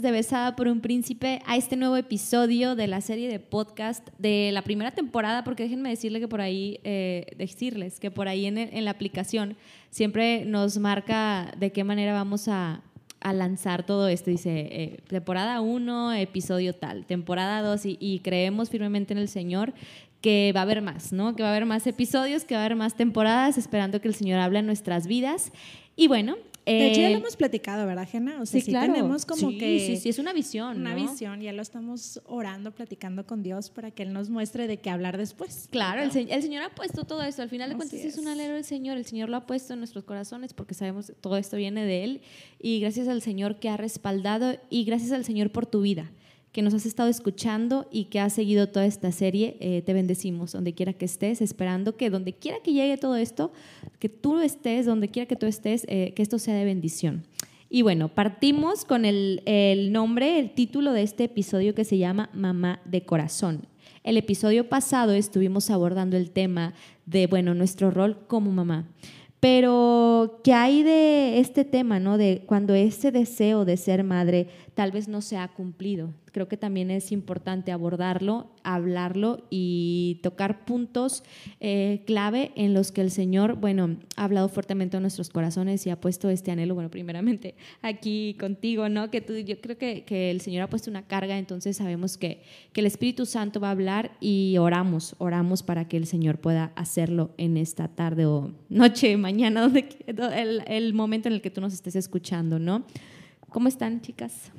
de Besada por un Príncipe a este nuevo episodio de la serie de podcast de la primera temporada, porque déjenme decirle que por ahí, eh, decirles que por ahí en, la aplicación siempre nos marca de qué manera vamos a, a lanzar todo esto. Dice, eh, temporada 1, episodio tal, temporada 2, y, y creemos firmemente en el Señor que va a haber más, ¿no? Que va a haber más episodios, que va a haber más temporadas, esperando que el Señor hable en nuestras vidas. Y bueno, de hecho, ya lo hemos platicado, ¿verdad, Jena? O sea, sí, claro. tenemos como sí, que... Sí, sí, es una visión, Una ¿no? visión, ya lo estamos orando, platicando con Dios para que Él nos muestre de qué hablar después. Claro, el, el, Señor ha puesto todo esto. Al final de Así cuentas es. es. un alero del Señor. El Señor lo ha puesto en nuestros corazones porque sabemos que todo esto viene de Él. Y gracias al Señor que ha respaldado y gracias al Señor por tu vida que nos has estado escuchando y que has seguido toda esta serie. Eh, te bendecimos donde quiera que estés, esperando que donde quiera que llegue todo esto, que tú estés, donde quiera que tú estés, eh, que esto sea de bendición. Y bueno, partimos con el, el, nombre, el título de este episodio que se llama Mamá de Corazón. El episodio pasado estuvimos abordando el tema de, bueno, nuestro rol como mamá. Pero, ¿qué hay de este tema, no? De cuando ese deseo de ser madre tal vez no se ha cumplido. Creo que también es importante abordarlo, hablarlo y tocar puntos eh, clave en los que el Señor, bueno, ha hablado fuertemente a nuestros corazones y ha puesto este anhelo, bueno, primeramente aquí contigo, ¿no? Que tú, yo creo que, que el Señor ha puesto una carga, entonces sabemos que, que el Espíritu Santo va a hablar y oramos, oramos para que el Señor pueda hacerlo en esta tarde o noche, mañana, donde, el, el momento en el que tú nos estés escuchando, ¿no? ¿Cómo están, chicas?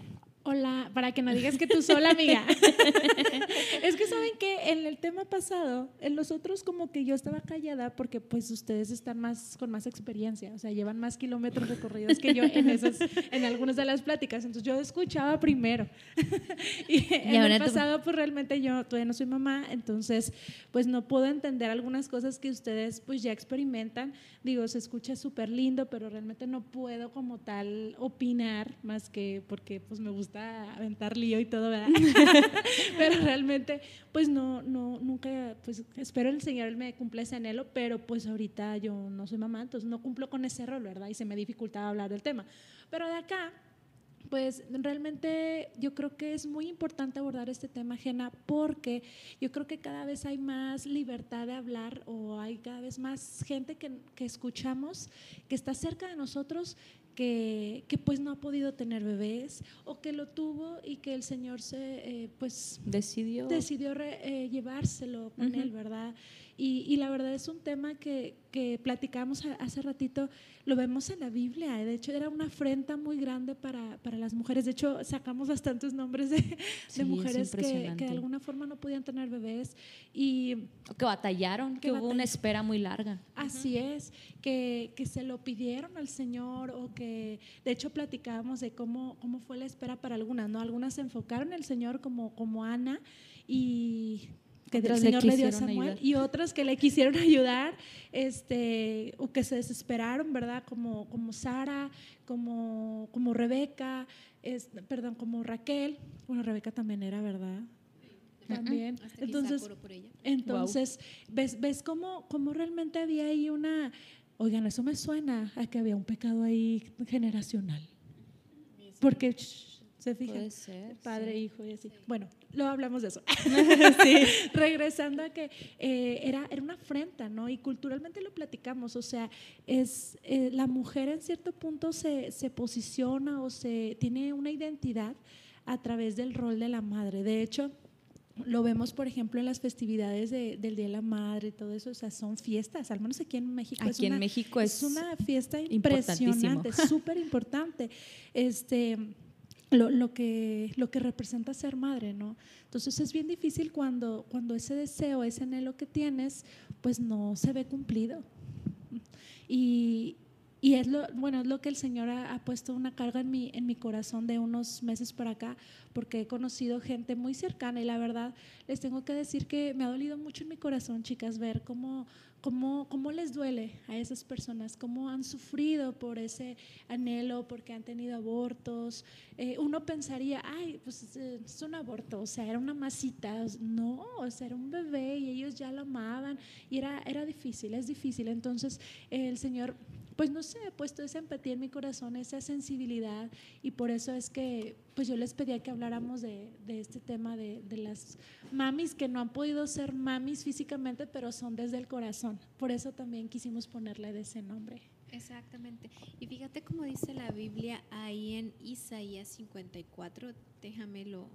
Hola, para que no digas que tú sola, amiga. es que saben que en el tema pasado, en los otros como que yo estaba callada porque pues ustedes están más con más experiencia, o sea, llevan más kilómetros recorridos que yo en esas, en algunas de las pláticas. Entonces yo escuchaba primero. y, y en el pasado, pues realmente yo todavía no soy mamá, entonces pues no puedo entender algunas cosas que ustedes pues ya experimentan. Digo, se escucha súper lindo, pero realmente no puedo como tal opinar más que porque pues me gusta aventar lío y todo, ¿verdad? pero realmente, pues no, no, nunca, pues espero el Señor me cumpla ese anhelo, pero pues ahorita yo no soy mamá, entonces no cumplo con ese rol, ¿verdad? Y se me dificultaba hablar del tema. Pero de acá, pues realmente yo creo que es muy importante abordar este tema, Jena, porque yo creo que cada vez hay más libertad de hablar o hay cada vez más gente que, que escuchamos que está cerca de nosotros que, que, pues no ha podido tener bebés o que lo tuvo y que el Señor se eh, pues decidió, decidió re, eh, llevárselo con uh -huh. él, ¿verdad? Y, y, la verdad es un tema que, que platicamos hace ratito, lo vemos en la Biblia, de hecho era una afrenta muy grande para, para las mujeres, de hecho sacamos bastantes nombres de, sí, de mujeres que, que, de alguna forma no podían tener bebés y que batallaron, que, que hubo batall una espera muy larga. Así es, que, que se lo pidieron al Señor o que de hecho platicábamos de cómo, cómo fue la espera para algunas, ¿no? Algunas se enfocaron en el Señor como, como Ana y que el Señor le, le dio a Samuel ayudar. y otras que le quisieron ayudar este o que se desesperaron verdad como como Sara como como Rebeca es, perdón como Raquel bueno Rebeca también era verdad también uh entonces entonces wow. ves ves cómo cómo realmente había ahí una oigan eso me suena a que había un pecado ahí generacional porque se fijan, ser, padre, sí. hijo y así. Bueno, luego hablamos de eso. sí. Regresando a que eh, era, era una afrenta, ¿no? Y culturalmente lo platicamos, o sea, es eh, la mujer en cierto punto se, se posiciona o se tiene una identidad a través del rol de la madre. De hecho, lo vemos, por ejemplo, en las festividades de, del Día de la Madre y todo eso, o sea, son fiestas, al menos aquí en México. Aquí es una, en México es, es una fiesta impresionante, súper importante. Este, lo, lo, que, lo que representa ser madre, ¿no? Entonces es bien difícil cuando, cuando ese deseo, ese anhelo que tienes, pues no se ve cumplido. Y, y es lo, bueno, es lo que el Señor ha, ha, puesto una carga en mi, en mi corazón de unos meses para acá, porque he conocido gente muy cercana y la verdad les tengo que decir que me ha dolido mucho en mi corazón, chicas, ver cómo, cómo, cómo les duele a esas personas, cómo han sufrido por ese anhelo, porque han tenido abortos. Eh, uno pensaría, ay, pues es un aborto, o sea, era una masita. No, o sea, era un bebé y ellos ya lo amaban y era, era difícil, es difícil. Entonces, el Señor pues no sé, he puesto esa empatía en mi corazón, esa sensibilidad y por eso es que pues yo les pedía que habláramos de, de este tema de, de, las mamis que no han podido ser mamis físicamente, pero son desde el corazón. Por eso también quisimos ponerle ese nombre. Exactamente. Y fíjate cómo dice la Biblia ahí en Isaías 54, déjame lo,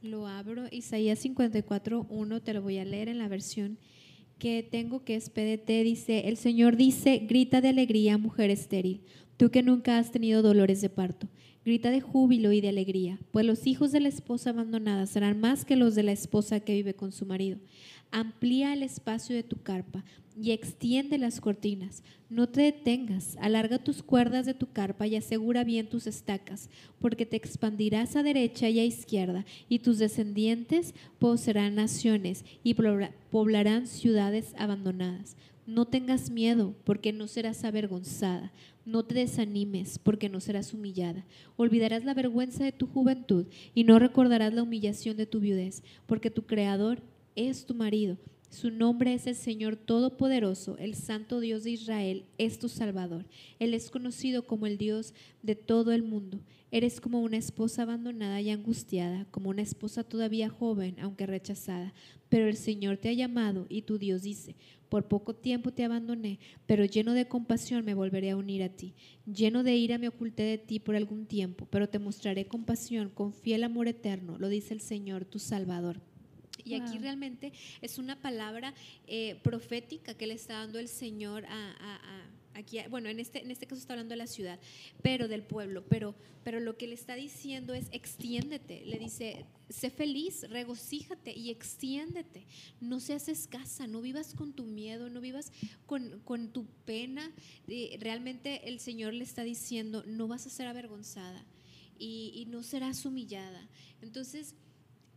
lo abro. Isaías 54, 1, te lo voy a leer en la versión que tengo, que es dice, el Señor dice, grita de alegría, mujer estéril, tú que nunca has tenido dolores de parto, grita de júbilo y de alegría, pues los hijos de la esposa abandonada serán más que los de la esposa que vive con su marido. Amplía el espacio de tu carpa y extiende las cortinas. No te detengas, alarga tus cuerdas de tu carpa y asegura bien tus estacas, porque te expandirás a derecha y a izquierda, y tus descendientes poseerán naciones y poblarán ciudades abandonadas. No tengas miedo, porque no serás avergonzada. No te desanimes, porque no serás humillada. Olvidarás la vergüenza de tu juventud y no recordarás la humillación de tu viudez, porque tu Creador es tu marido su nombre es el Señor Todopoderoso, el Santo Dios de Israel, es tu Salvador. Él es conocido como el Dios de todo el mundo. Eres como una esposa abandonada y angustiada, como una esposa todavía joven, aunque rechazada. Pero el Señor te ha llamado y tu Dios dice, por poco tiempo te abandoné, pero lleno de compasión me volveré a unir a ti. Lleno de ira me oculté de ti por algún tiempo, pero te mostraré compasión con fiel amor eterno, lo dice el Señor, tu Salvador. Y aquí realmente es una palabra eh, profética que le está dando el Señor a, aquí, bueno, en este, en este caso está hablando de la ciudad, pero del pueblo, pero, pero lo que le está diciendo es extiéndete, le dice, sé feliz, regocíjate y extiéndete, no seas escasa, no vivas con tu miedo, no vivas con, con tu pena, realmente el Señor le está diciendo, no vas a ser avergonzada y, y no serás humillada. Entonces,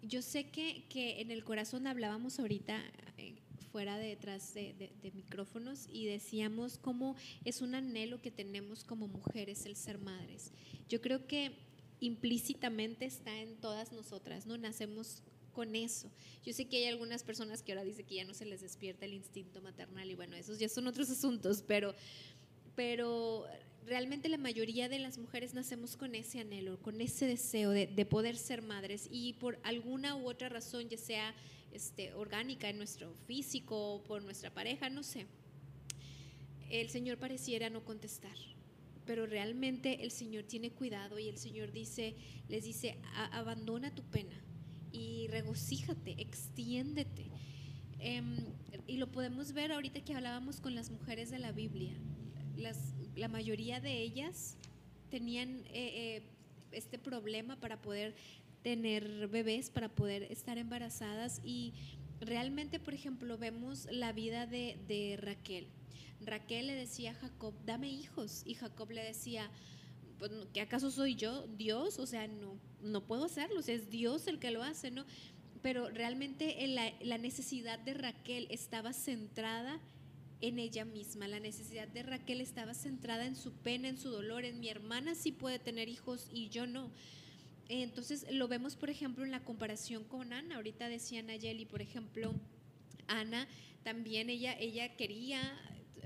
yo sé que, que, en el corazón hablábamos ahorita eh, fuera de detrás de, de, micrófonos y decíamos cómo es un anhelo que tenemos como mujeres el ser madres. Yo creo que implícitamente está en todas nosotras, ¿no? Nacemos con eso. Yo sé que hay algunas personas que ahora dicen que ya no se les despierta el instinto maternal y bueno, esos ya son otros asuntos, pero, pero realmente la mayoría de las mujeres nacemos con ese anhelo, con ese deseo de, poder ser madres y por alguna u otra razón, ya sea este, orgánica en nuestro físico o por nuestra pareja, no sé, el Señor pareciera no contestar. Pero realmente el Señor tiene cuidado y el Señor dice, les dice, abandona tu pena y regocíjate, extiéndete. Em, y lo podemos ver ahorita que hablábamos con las mujeres de la Biblia. Las la mayoría de ellas tenían eh, eh, este problema para poder tener bebés, para poder estar embarazadas y realmente, por ejemplo, vemos la vida de, Raquel. Raquel le decía a Jacob, dame hijos, y Jacob le decía, pues, ¿que acaso soy yo Dios? O sea, no, no puedo hacerlo, es Dios el que lo hace, ¿no? Pero realmente la, la necesidad de Raquel estaba centrada en ella misma. La necesidad de Raquel estaba centrada en su pena, en su dolor, en mi hermana sí puede tener hijos y yo no. Entonces lo vemos, por ejemplo, en la comparación con Ana. Ahorita decía Nayeli, por ejemplo, Ana también, ella, ella quería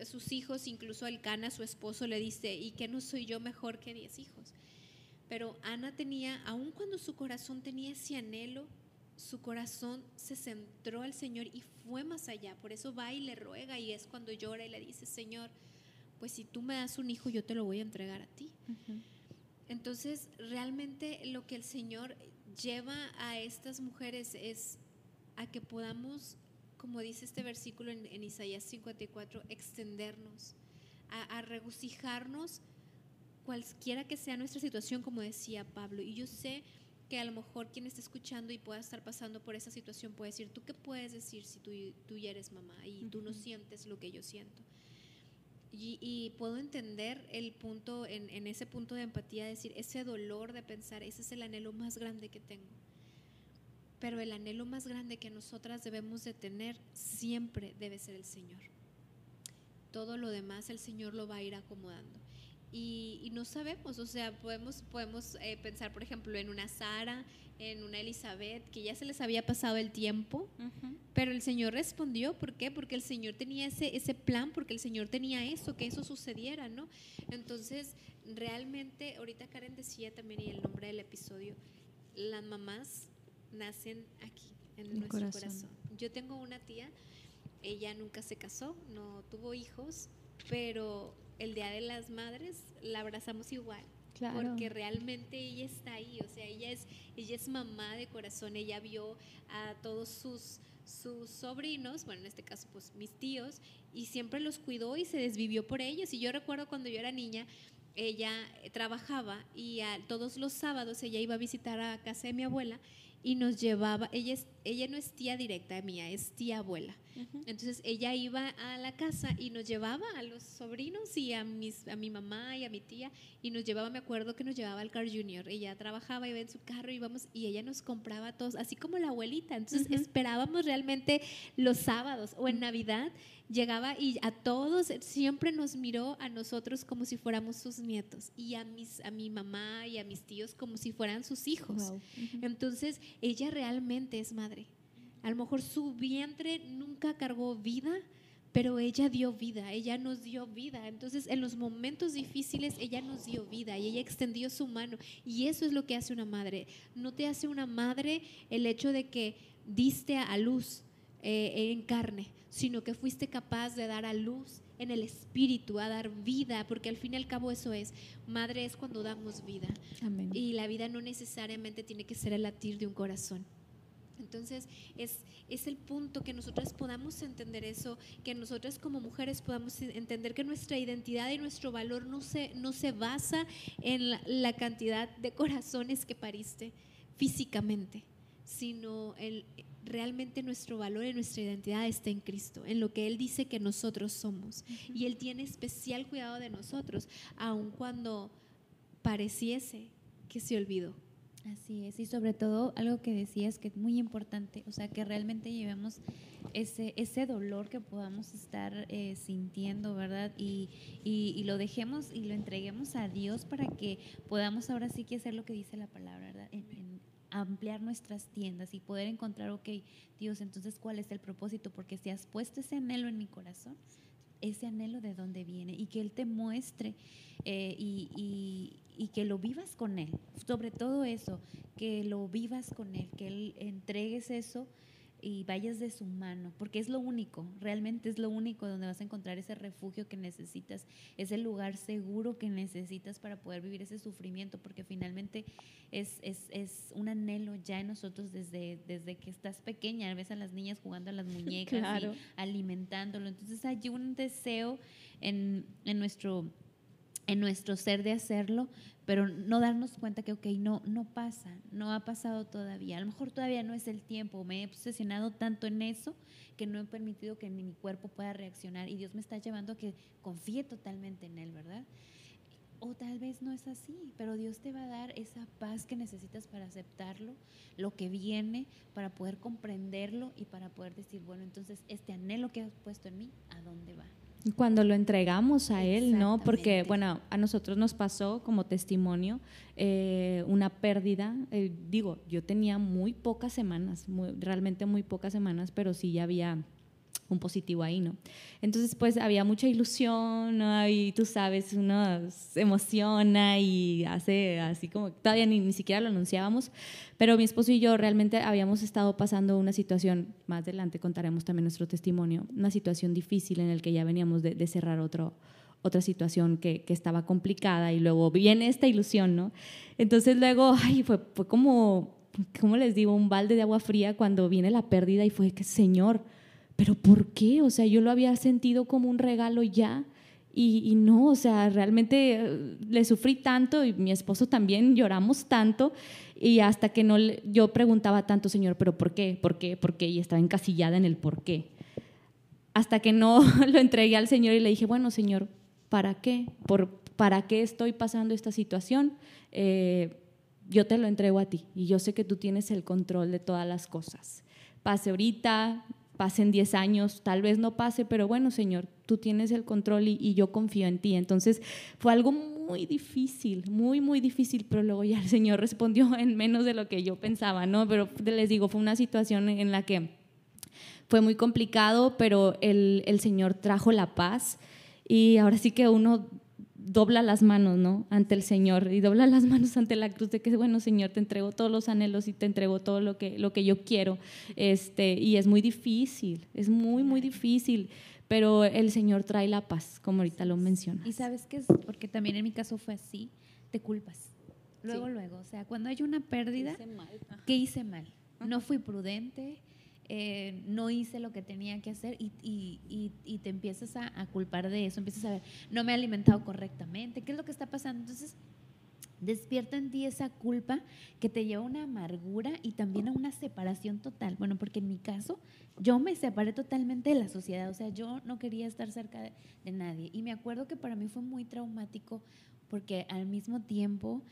sus hijos, incluso Elcana, su esposo, le dice, ¿y que no soy yo mejor que diez hijos? Pero Ana tenía, aun cuando su corazón tenía ese anhelo, su corazón se centró al Señor y fue más allá. Por eso va y le ruega y es cuando llora y le dice, Señor, pues si tú me das un hijo, yo te lo voy a entregar a ti. Entonces, realmente lo que el Señor lleva a estas mujeres es a que podamos, como dice este versículo en, Isaías 54, extendernos, a, a regocijarnos cualquiera que sea nuestra situación, como decía Pablo. Y yo sé que a lo mejor quien está escuchando y pueda estar pasando por esa situación puede decir, ¿tú qué puedes decir si tú, tú ya eres mamá y tú no sientes lo que yo siento? Y, puedo entender el punto, en, en, ese punto de empatía, decir, ese dolor de pensar, ese es el anhelo más grande que tengo. Pero el anhelo más grande que nosotras debemos de tener siempre debe ser el Señor. Todo lo demás el Señor lo va a ir acomodando. Y, no sabemos, o sea, podemos, podemos eh, pensar, por ejemplo, en una Sara, en una Elizabeth, que ya se les había pasado el tiempo, pero el Señor respondió, ¿por qué? Porque el Señor tenía ese, ese plan, porque el Señor tenía eso, que eso sucediera, ¿no? Entonces, realmente, ahorita Karen decía también, y el nombre del episodio, las mamás nacen aquí, en nuestro corazón. Yo tengo una tía, ella nunca se casó, no tuvo hijos, pero el Día de las Madres la abrazamos igual. Porque realmente ella está ahí, o sea, ella es, ella es mamá de corazón, ella vio a todos sus, sus sobrinos, bueno, en este caso, pues mis tíos, y siempre los cuidó y se desvivió por ellos. Y yo recuerdo cuando yo era niña, ella trabajaba y todos los sábados ella iba a visitar a casa de mi abuela y nos llevaba, ella, es, ella no es tía directa mía, es tía abuela. Entonces ella iba a la casa y nos llevaba a los sobrinos y a, mis, a mi mamá y a mi tía y nos llevaba, me acuerdo que nos llevaba al Car Junior. Ella trabajaba, iba en su carro íbamos, y ella nos compraba a todos, así como la abuelita. Entonces esperábamos realmente los sábados o en Navidad llegaba y a todos siempre nos miró a nosotros como si fuéramos sus nietos y a mis a mi mamá y a mis tíos como si fueran sus hijos. Entonces, ella realmente es madre. A lo mejor su vientre nunca cargó vida, pero ella dio vida, ella nos dio vida. Entonces, en los momentos difíciles, ella nos dio vida y ella extendió su mano. Y eso es lo que hace una madre. No te hace una madre el hecho de que diste a luz eh, en carne, sino que fuiste capaz de dar a luz en el espíritu, a dar vida, porque al fin y al cabo eso es. Madre es cuando damos vida. Y la vida no necesariamente tiene que ser el latir de un corazón. Entonces, es, es el punto que nosotras podamos entender eso, que nosotras como mujeres podamos entender que nuestra identidad y nuestro valor no se, no se basa en la, cantidad de corazones que pariste físicamente, sino en, realmente nuestro valor y nuestra identidad está en Cristo, en lo que Él dice que nosotros somos. Y Él tiene especial cuidado de nosotros, aun cuando pareciese que se olvidó. Así es, y sobre todo algo que decías que es muy importante, o sea, que realmente llevemos ese, ese dolor que podamos estar eh, sintiendo, ¿verdad? Y, y, lo dejemos y lo entreguemos a Dios para que podamos ahora sí que hacer lo que dice la palabra, ¿verdad? ampliar nuestras tiendas y poder encontrar, ok, Dios, entonces, ¿cuál es el propósito? Porque si has puesto ese anhelo en mi corazón, ese anhelo de dónde viene y que Él te muestre eh, y, y, que lo vivas con Él. Sobre todo eso, que lo vivas con Él, que Él entregues eso y vayas de su mano, porque es lo único, realmente es lo único donde vas a encontrar ese refugio que necesitas, ese lugar seguro que necesitas para poder vivir ese sufrimiento, porque finalmente es, es, es un anhelo ya en nosotros desde, desde que estás pequeña, ves a las niñas jugando a las muñecas y alimentándolo, entonces hay un deseo en, en nuestro en nuestro ser de hacerlo, pero no darnos cuenta que, ok, no, no pasa, no ha pasado todavía. A lo mejor todavía no es el tiempo. Me he obsesionado tanto en eso que no he permitido que mi cuerpo pueda reaccionar y Dios me está llevando a que confíe totalmente en Él, ¿verdad? O tal vez no es así, pero Dios te va a dar esa paz que necesitas para aceptarlo, lo que viene, para poder comprenderlo y para poder decir, bueno, entonces este anhelo que has puesto en mí, ¿a dónde va? Cuando lo entregamos a Él, ¿no? Porque, bueno, a nosotros nos pasó como testimonio eh, una pérdida. Eh, digo, yo tenía muy pocas semanas, realmente muy pocas semanas, pero sí ya había un positivo ahí, ¿no? Entonces, pues había mucha ilusión, ¿no? Y tú sabes, uno se emociona y hace así como, todavía ni, ni siquiera lo anunciábamos, pero mi esposo y yo realmente habíamos estado pasando una situación, más adelante contaremos también nuestro testimonio, una situación difícil en el que ya veníamos de, cerrar otro, otra situación que, que, estaba complicada y luego viene esta ilusión, ¿no? Entonces luego, ay, fue, fue como, ¿cómo les digo? Un balde de agua fría cuando viene la pérdida y fue que, Señor, pero ¿por qué? O sea, yo lo había sentido como un regalo ya y, no, o sea, realmente eh, le sufrí tanto y mi esposo también lloramos tanto y hasta que no, yo preguntaba tanto, Señor, pero ¿por qué? ¿Por qué? ¿Por qué? Y estaba encasillada en el por qué. Hasta que no lo entregué al Señor y le dije, bueno, Señor, ¿para qué? ¿Por, ¿Para qué estoy pasando esta situación? Eh, yo te lo entrego a ti y yo sé que tú tienes el control de todas las cosas. Pase ahorita, pasen 10 años, tal vez no pase, pero bueno, Señor, tú tienes el control y, yo confío en ti. Entonces fue algo muy difícil, muy, muy difícil, pero luego ya el Señor respondió en menos de lo que yo pensaba, ¿no? Pero les digo, fue una situación en la que fue muy complicado, pero el, el Señor trajo la paz y ahora sí que uno dobla las manos, ¿no? Ante el Señor y dobla las manos ante la cruz de que, bueno, Señor, te entrego todos los anhelos y te entrego todo lo que, lo que yo quiero. Este, y es muy difícil, es muy, muy difícil, pero el Señor trae la paz, como ahorita lo mencionas. Y sabes que es, porque también en mi caso fue así, te culpas. Luego, luego, o sea, cuando hay una pérdida, ¿qué hice mal? No fui prudente, eh, no hice lo que tenía que hacer y, te empiezas a, culpar de eso, empiezas a ver, no me he alimentado correctamente, ¿qué es lo que está pasando? Entonces, despierta en ti esa culpa que te lleva a una amargura y también a una separación total. Bueno, porque en mi caso, yo me separé totalmente de la sociedad, o sea, yo no quería estar cerca de nadie. Y me acuerdo que para mí fue muy traumático porque al mismo tiempo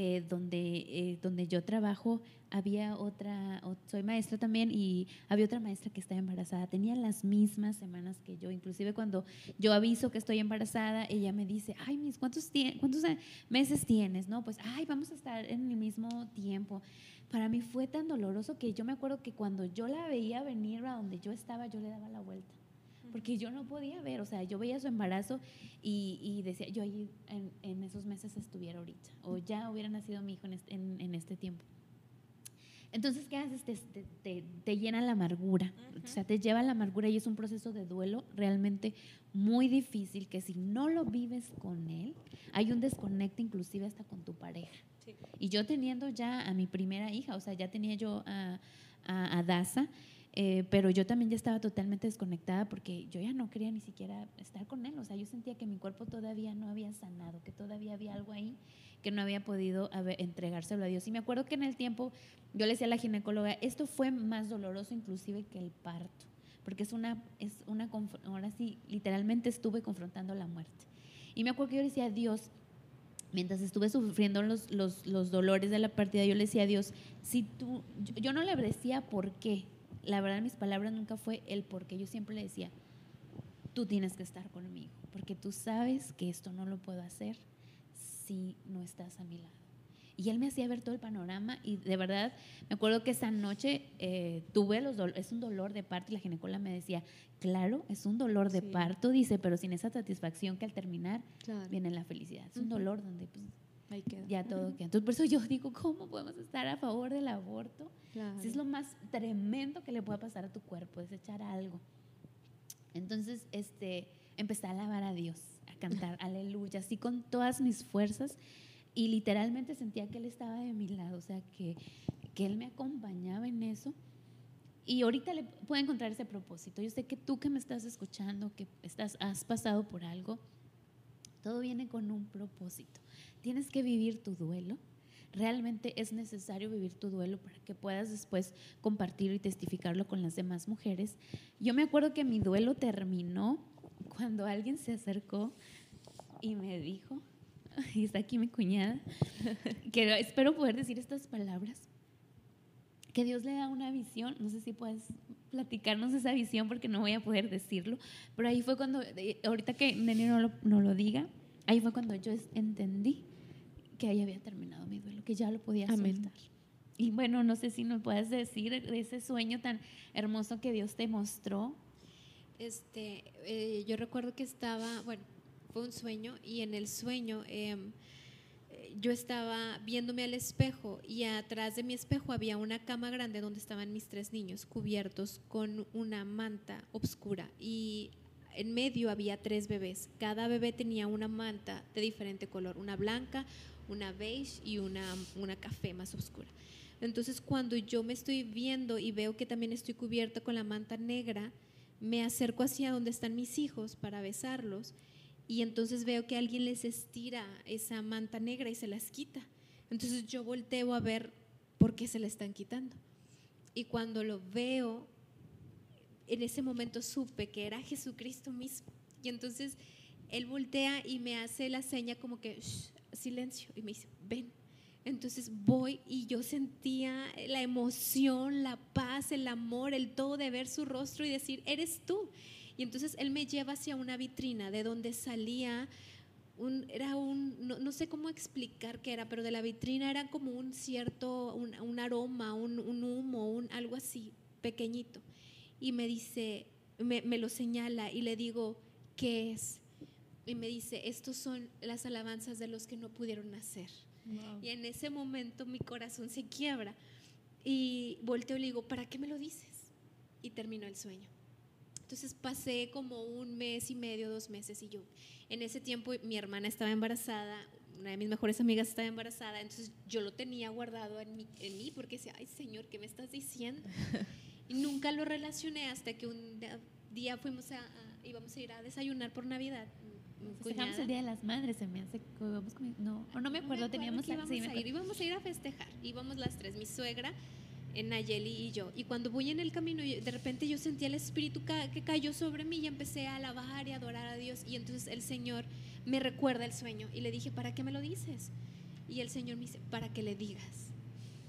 eh, donde, eh, donde yo trabajo, había otra, soy maestra también, y había otra maestra que estaba embarazada. Tenía las mismas semanas que yo. Inclusive cuando yo aviso que estoy embarazada, ella me dice, ay, mis, ¿cuántos, ¿cuántos meses tienes? No, pues, ay, vamos a estar en el mismo tiempo. Para mí fue tan doloroso que yo me acuerdo que cuando yo la veía venir a donde yo estaba, yo le daba la vuelta porque yo no podía ver, o sea, yo veía su embarazo y, decía, yo ahí en, esos meses estuviera ahorita, o ya hubiera nacido mi hijo en este, en, este tiempo. Entonces, ¿qué haces? Te, te, llena la amargura, o sea, te lleva a la amargura y es un proceso de duelo realmente muy difícil que si no lo vives con él, hay un desconecte inclusive hasta con tu pareja. Y yo teniendo ya a mi primera hija, o sea, ya tenía yo a, a, a Daza, eh, pero yo también ya estaba totalmente desconectada porque yo ya no quería ni siquiera estar con él. O sea, yo sentía que mi cuerpo todavía no había sanado, que todavía había algo ahí que no había podido entregárselo a Dios. Y me acuerdo que en el tiempo yo le decía a la ginecóloga, esto fue más doloroso inclusive que el parto, porque es una, es una, ahora sí, literalmente estuve confrontando la muerte. Y me acuerdo que yo le decía a Dios, mientras estuve sufriendo los, los, dolores de la partida, yo le decía a Dios, si tú, yo, yo no le decía por qué, la verdad mis palabras nunca fue el porque yo siempre le decía, tú tienes que estar conmigo, porque tú sabes que esto no lo puedo hacer si no estás a mi lado. Y él me hacía ver todo el panorama y de verdad me acuerdo que esa noche eh, tuve los es un dolor de parto y la ginecóloga me decía, claro, es un dolor de parto, dice, pero sin esa satisfacción que al terminar viene la felicidad. Es un dolor donde pues, ya todo queda. Entonces, por eso yo digo, ¿cómo podemos estar a favor del aborto? Si es lo más tremendo que le puede pasar a tu cuerpo, es echar algo. Entonces, este, empecé a alabar a Dios, a cantar aleluya, así con todas mis fuerzas. Y literalmente sentía que Él estaba de mi lado, o sea, que, que Él me acompañaba en eso. Y ahorita le puedo encontrar ese propósito. Yo sé que tú que me estás escuchando, que estás, has pasado por algo, todo viene con un propósito. Tienes que vivir tu duelo. Realmente es necesario vivir tu duelo para que puedas después compartir y testificarlo con las demás mujeres. Yo me acuerdo que mi duelo terminó cuando alguien se acercó y me dijo, y está aquí mi cuñada, que espero poder decir estas palabras, que Dios le da una visión, no sé si puedes platicarnos esa visión porque no voy a poder decirlo, pero ahí fue cuando, eh, ahorita que Nene no lo, no lo diga, ahí fue cuando yo entendí que ahí había terminado mi duelo, que ya lo podía soltar. Y bueno, no sé si nos puedes decir de ese sueño tan hermoso que Dios te mostró. Este, eh, yo recuerdo que estaba, bueno, fue un sueño y en el sueño em, yo estaba viéndome al espejo y atrás de mi espejo había una cama grande donde estaban mis tres niños cubiertos con una manta oscura y en medio había tres bebés. Cada bebé tenía una manta de diferente color, una blanca, una beige y una, una café más oscura. Entonces cuando yo me estoy viendo y veo que también estoy cubierta con la manta negra, me acerco hacia donde están mis hijos para besarlos y entonces veo que alguien les estira esa manta negra y se las quita. Entonces yo volteo a ver por qué se la están quitando. Y cuando lo veo, en ese momento supe que era Jesucristo mismo. Y entonces él voltea y me hace la seña como que silencio y me dice, ven. Entonces voy y yo sentía la emoción, la paz, el amor, el todo de ver su rostro y decir, eres tú. Y entonces él me lleva hacia una vitrina de donde salía un, era un, no, sé cómo explicar qué era, pero de la vitrina era como un cierto, un, aroma, un, humo, un, algo así, pequeñito. Y me dice, me, lo señala y le digo, ¿qué es? Y me dice, estos son las alabanzas de los que no pudieron nacer. Y en ese momento mi corazón se quiebra. Y volteo y le digo, ¿para qué me lo dices? Y terminó el sueño. Entonces pasé como un mes y medio, dos meses y yo, en ese tiempo mi hermana estaba embarazada, una de mis mejores amigas estaba embarazada, entonces yo lo tenía guardado en mí, en mí porque decía, ay Señor, ¿qué me estás diciendo? Y nunca lo relacioné hasta que un día fuimos a, íbamos a ir a desayunar por Navidad. Festejamos el Día de las Madres, se me hace no, o no me acuerdo, teníamos íbamos a ir, íbamos a ir a festejar, íbamos las tres, mi suegra, Nayeli y yo. Y cuando voy en el camino, de repente yo sentía el Espíritu que cayó sobre mí y empecé a alabar y adorar a Dios. Y entonces el Señor me recuerda el sueño y le dije, ¿para qué me lo dices? Y el Señor me dice, para que le digas.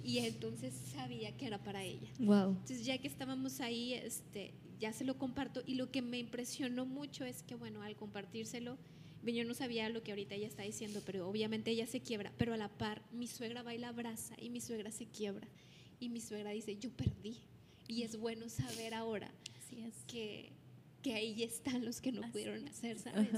Y entonces sabía que era para ella. Wow. Entonces ya que estábamos ahí, este, ya se lo comparto. Y lo que me impresionó mucho es que, bueno, al compartírselo, yo no sabía lo que ahorita ella está diciendo, pero obviamente ella se quiebra, pero a la par mi suegra va y la abraza y mi suegra se quiebra. Y mi suegra dice, yo perdí. Y es bueno saber ahora Que, que ahí están los que no pudieron hacer, ¿sabes?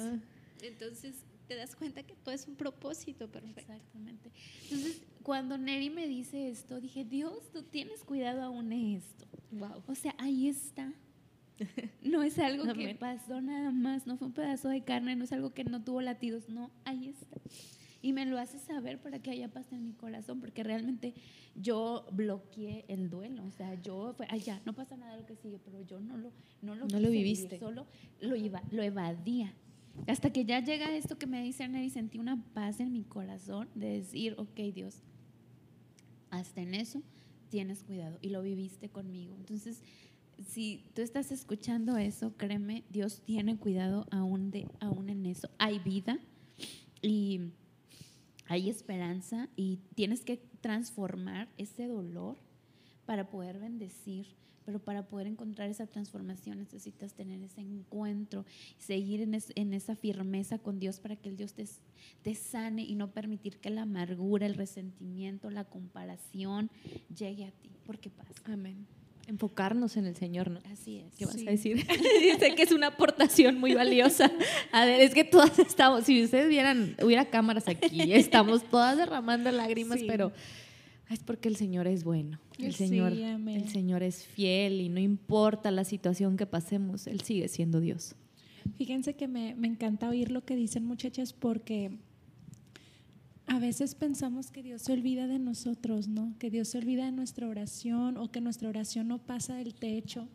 Entonces te das cuenta que todo es un propósito perfecto. Exactamente. Entonces, cuando Neri me dice esto, dije, Dios, tú tienes cuidado aún esto. Wow. O sea, ahí está. No es algo que pasó nada más, no fue un pedazo de carne, no es algo que no tuvo latidos, no, ahí está y me lo hace saber para que haya paz en mi corazón, porque realmente yo bloqueé el duelo, o sea, yo fue, ay ya, no pasa nada lo que sigue, pero yo no lo no lo, no lo viviste, solo lo iba, lo evadía. Hasta que ya llega esto que me dice y sentí una paz en mi corazón de decir, ok Dios, hasta en eso tienes cuidado y lo viviste conmigo. Entonces, si tú estás escuchando eso, créeme, Dios tiene cuidado aún, de, aún en eso. Hay vida y hay esperanza y tienes que transformar ese dolor para poder bendecir, pero para poder encontrar esa transformación necesitas tener ese encuentro, seguir en, esa firmeza con Dios para que el Dios te, sane y no permitir que la amargura, el resentimiento, la comparación llegue a ti, porque pasa. Amén enfocarnos en el Señor, ¿no? Así es. ¿Qué vas a decir? Dice que es una aportación muy valiosa. A ver, es que todas estamos, si ustedes vieran, hubiera cámaras aquí, estamos todas derramando lágrimas, pero es porque el Señor es bueno. El Señor, el Señor es fiel y no importa la situación que pasemos, Él sigue siendo Dios. Fíjense que me, me encanta oír lo que dicen muchachas porque a veces pensamos que Dios se olvida de nosotros, ¿no? Que Dios se olvida de nuestra oración o que nuestra oración no pasa del techo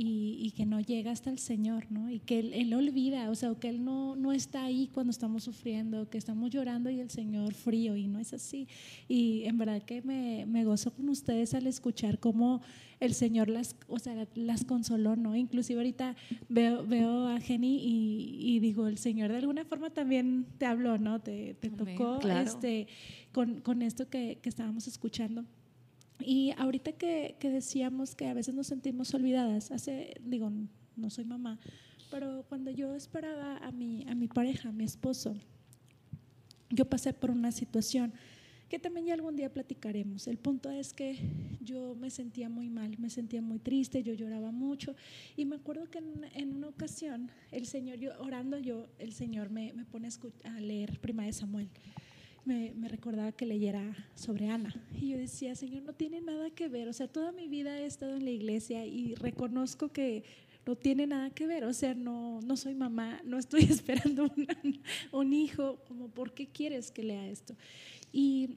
y, que no llega hasta el Señor, ¿no? Y que Él, olvida, o sea, que Él no, no está ahí cuando estamos sufriendo, que estamos llorando y el Señor frío, y no es así. Y en verdad que me, me gozo con ustedes al escuchar cómo el Señor las, o sea, las consoló, ¿no? Inclusive ahorita veo, veo a Jenny y, digo, el Señor de alguna forma también te habló, ¿no? Te, te tocó este, con, con esto que, que estábamos escuchando. Y ahorita que, que, decíamos que a veces nos sentimos olvidadas, hace, digo, no soy mamá, pero cuando yo esperaba a mi, a mi pareja, a mi esposo, yo pasé por una situación que también ya algún día platicaremos. El punto es que yo me sentía muy mal, me sentía muy triste, yo lloraba mucho y me acuerdo que en, en una ocasión el Señor, yo, orando yo, el Señor me, me pone a leer Prima de Samuel me, recordaba que leyera sobre Ana. Y yo decía, Señor, no tiene nada que ver. O sea, toda mi vida he estado en la iglesia y reconozco que no tiene nada que ver. O sea, no, no soy mamá, no estoy esperando un hijo. Como, ¿por qué quieres que lea esto? Y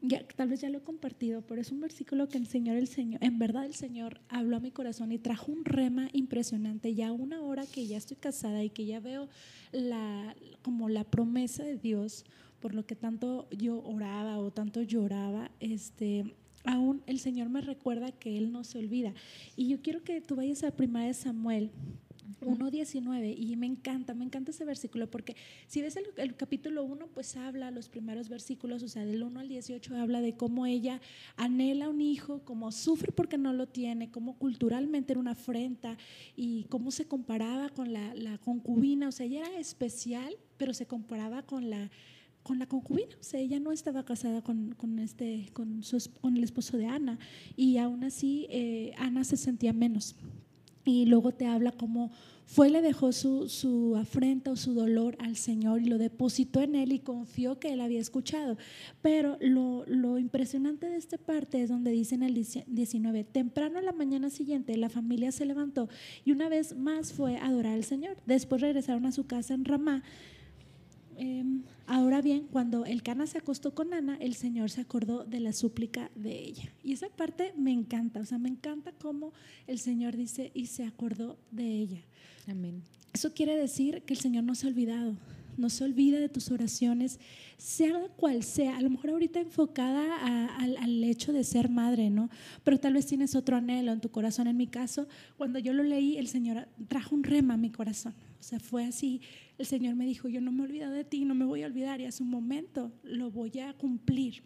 ya, tal vez ya lo he compartido, pero es un versículo que el Señor, el Señor, en verdad el Señor habló a mi corazón y trajo un rema impresionante. Ya una hora que ya estoy casada y que ya veo la, como la promesa de Dios, por lo que tanto yo oraba o tanto lloraba, este, aún el Señor me recuerda que Él no se olvida. Y yo quiero que tú vayas a Primera de Samuel 1.19 y me encanta, me encanta ese versículo porque si ves el, capítulo 1 pues habla los primeros versículos, o sea, del 1 al 18 habla de cómo ella anhela un hijo, cómo sufre porque no lo tiene, cómo culturalmente era una afrenta y cómo se comparaba con la, concubina, o sea, ella era especial, pero se comparaba con la con la concubina, o sea, ella no estaba casada con, este, con, con el esposo de Ana y aún así eh, Ana se sentía menos. Y luego te habla cómo fue, le dejó su, su, afrenta o su dolor al Señor y lo depositó en Él y confió que Él había escuchado. Pero lo, lo impresionante de esta parte es donde dice en el 19, temprano en la mañana siguiente la familia se levantó y una vez más fue a adorar al Señor. Después regresaron a su casa en Ramá Em, ahora bien, cuando el Cana se acostó con Ana, el Señor se acordó de la súplica de ella. Y esa parte me encanta, o sea, me encanta cómo el Señor dice y se acordó de ella. Amén. Eso quiere decir que el Señor no se ha olvidado, no se olvida de tus oraciones, sea cual sea, a lo mejor ahorita enfocada al hecho de ser madre, ¿no? Pero tal vez tienes otro anhelo en tu corazón. En mi caso, cuando yo lo leí, el Señor trajo un rema a mi corazón. O sea, fue así, el Señor me dijo, yo no me olvido de ti, no me voy a olvidar y a su momento lo voy a cumplir.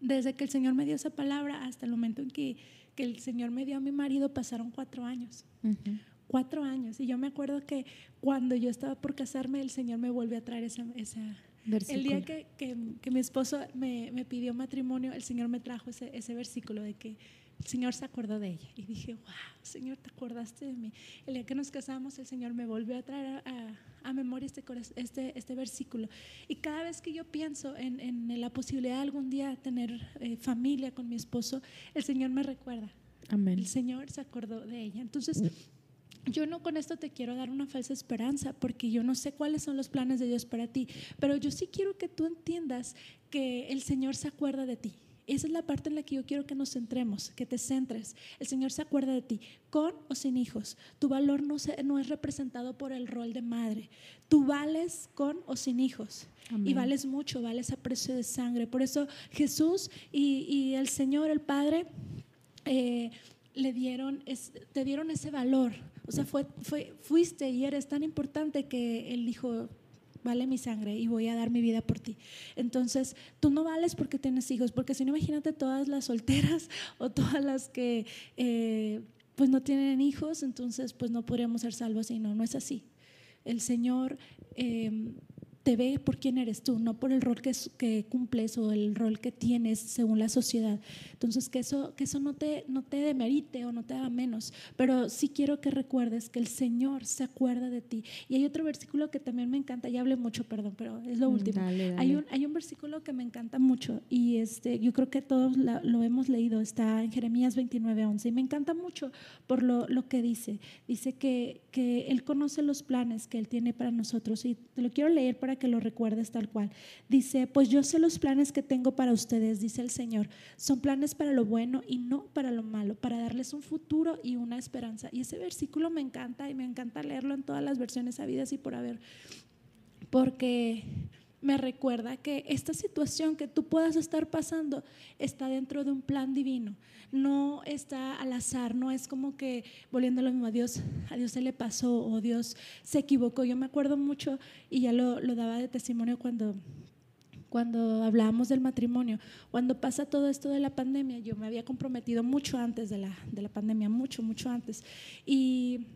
Desde que el Señor me dio esa palabra hasta el momento en que, que el Señor me dio a mi marido pasaron cuatro años. Cuatro años. Y yo me acuerdo que cuando yo estaba por casarme, el Señor me volvió a traer esa... esa el día que, que, que mi esposo me, me, pidió matrimonio, el Señor me trajo ese, ese versículo de que el Señor se acordó de ella. Y dije, wow, Señor, te acordaste de mí. El día que nos casamos, el Señor me volvió a traer a, memoria este, este, este, versículo. Y cada vez que yo pienso en, en la posibilidad de algún día tener eh, familia con mi esposo, el Señor me recuerda. Amén. El Señor se acordó de ella. Entonces, yo no con esto te quiero dar una falsa esperanza, porque yo no sé cuáles son los planes de Dios para ti, pero yo sí quiero que tú entiendas que el Señor se acuerda de ti. Esa es la parte en la que yo quiero que nos centremos, que te centres. El Señor se acuerda de ti, con o sin hijos. Tu valor no, no es representado por el rol de madre. Tú vales con o sin hijos. Y vales mucho, vales a precio de sangre. Por eso Jesús y, el Señor, el Padre, eh, le dieron, te dieron ese valor. O sea, fue, fue, fuiste y eres tan importante que Él dijo, vale mi sangre y voy a dar mi vida por ti. Entonces, tú no vales porque tienes hijos, porque si no, imagínate todas las solteras o todas las que eh, pues no tienen hijos, entonces pues no podríamos ser salvos y no, no es así. El Señor... Eh, te ve por quién eres tú, no por el rol que, que, cumples o el rol que tienes según la sociedad. Entonces, que eso, que eso no, te, no te demerite o no te haga menos, pero sí quiero que recuerdes que el Señor se acuerda de ti. Y hay otro versículo que también me encanta, ya hablé mucho, perdón, pero es lo mm, último. Hay, un, hay un versículo que me encanta mucho y este, yo creo que todos lo hemos leído, está en Jeremías 29, 11, y me encanta mucho por lo, lo que dice. Dice que, que Él conoce los planes que Él tiene para nosotros y te lo quiero leer para que lo recuerdes tal cual. Dice, pues yo sé los planes que tengo para ustedes, dice el Señor. Son planes para lo bueno y no para lo malo, para darles un futuro y una esperanza. Y ese versículo me encanta y me encanta leerlo en todas las versiones habidas y por haber. Porque me recuerda que esta situación que tú puedas estar pasando está dentro de un plan divino, no está al azar, no es como que volviendo lo mismo a Dios, a Dios se le pasó o Dios se equivocó. Yo me acuerdo mucho y ya lo, lo daba de testimonio cuando cuando hablábamos del matrimonio, cuando pasa todo esto de la pandemia, yo me había comprometido mucho antes de la, de la pandemia, mucho, mucho antes. Y